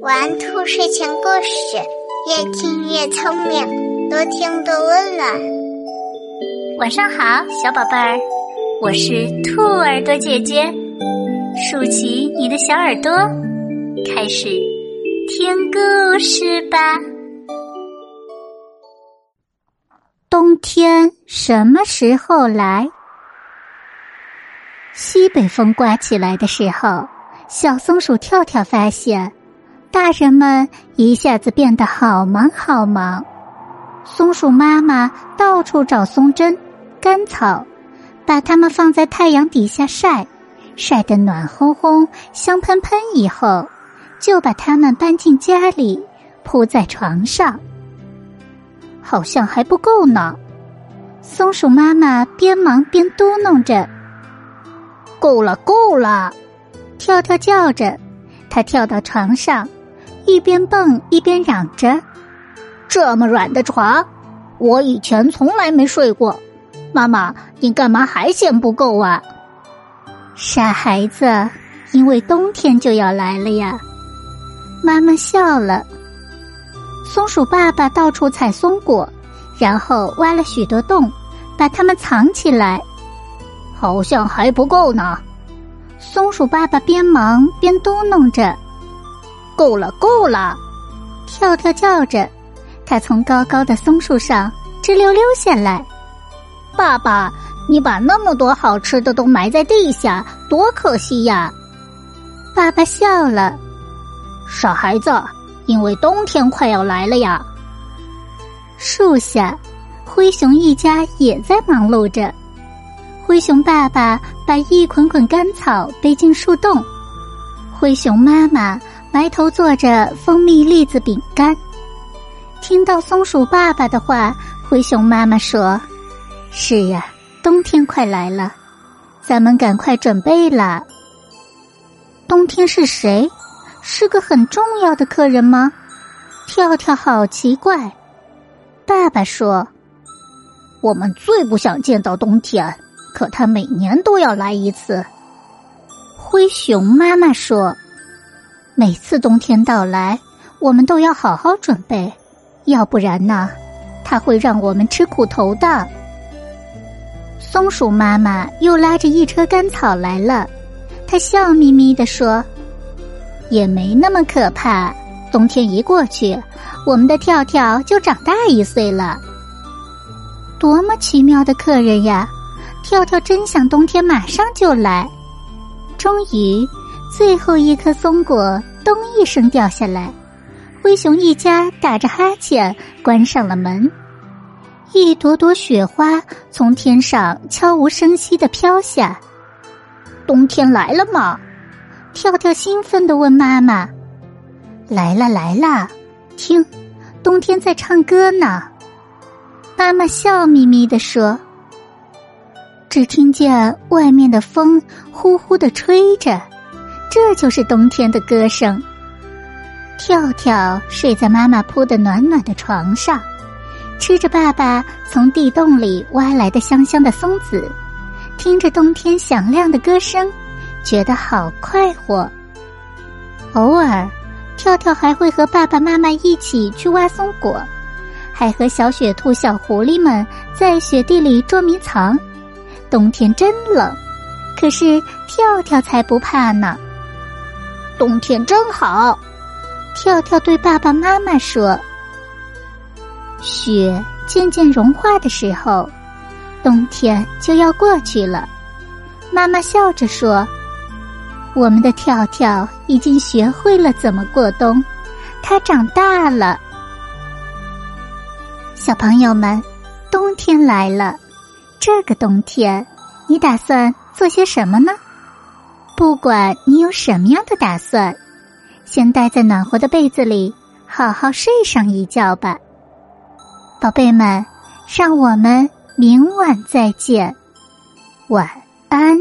玩兔睡前故事，越听越聪明，多听多温暖。晚上好，小宝贝儿，我是兔耳朵姐姐，竖起你的小耳朵，开始听故事吧。冬天什么时候来？西北风刮起来的时候，小松鼠跳跳发现。大人们一下子变得好忙好忙，松鼠妈妈到处找松针、干草，把它们放在太阳底下晒，晒得暖烘烘、香喷喷以后，就把它们搬进家里，铺在床上。好像还不够呢，松鼠妈妈边忙边嘟哝着：“够了，够了！”跳跳叫着，它跳到床上。一边蹦一边嚷着：“这么软的床，我以前从来没睡过。妈妈，你干嘛还嫌不够啊？”傻孩子，因为冬天就要来了呀。妈妈笑了。松鼠爸爸到处采松果，然后挖了许多洞，把它们藏起来。好像还不够呢。松鼠爸爸边忙边嘟哝着。够了，够了！跳跳叫着，他从高高的松树上直溜溜下来。爸爸，你把那么多好吃的都埋在地下，多可惜呀！爸爸笑了。傻孩子，因为冬天快要来了呀。树下，灰熊一家也在忙碌着。灰熊爸爸把一捆捆干草背进树洞，灰熊妈妈。埋头做着蜂蜜栗子饼干，听到松鼠爸爸的话，灰熊妈妈说：“是呀，冬天快来了，咱们赶快准备了。”冬天是谁？是个很重要的客人吗？跳跳好奇怪。爸爸说：“我们最不想见到冬天，可他每年都要来一次。”灰熊妈妈说。每次冬天到来，我们都要好好准备，要不然呢，他会让我们吃苦头的。松鼠妈妈又拉着一车干草来了，她笑眯眯的说：“也没那么可怕，冬天一过去，我们的跳跳就长大一岁了。多么奇妙的客人呀！跳跳真想冬天马上就来。终于，最后一颗松果。”咚一声掉下来，灰熊一家打着哈欠关上了门。一朵朵雪花从天上悄无声息的飘下。冬天来了吗？跳跳兴奋的问妈妈：“来了来了，听，冬天在唱歌呢。”妈妈笑眯眯的说：“只听见外面的风呼呼的吹着。”这就是冬天的歌声。跳跳睡在妈妈铺的暖暖的床上，吃着爸爸从地洞里挖来的香香的松子，听着冬天响亮的歌声，觉得好快活。偶尔，跳跳还会和爸爸妈妈一起去挖松果，还和小雪兔、小狐狸们在雪地里捉迷藏。冬天真冷，可是跳跳才不怕呢。冬天真好，跳跳对爸爸妈妈说：“雪渐渐融化的时候，冬天就要过去了。”妈妈笑着说：“我们的跳跳已经学会了怎么过冬，它长大了。”小朋友们，冬天来了，这个冬天你打算做些什么呢？不管你有什么样的打算，先待在暖和的被子里，好好睡上一觉吧，宝贝们。让我们明晚再见，晚安。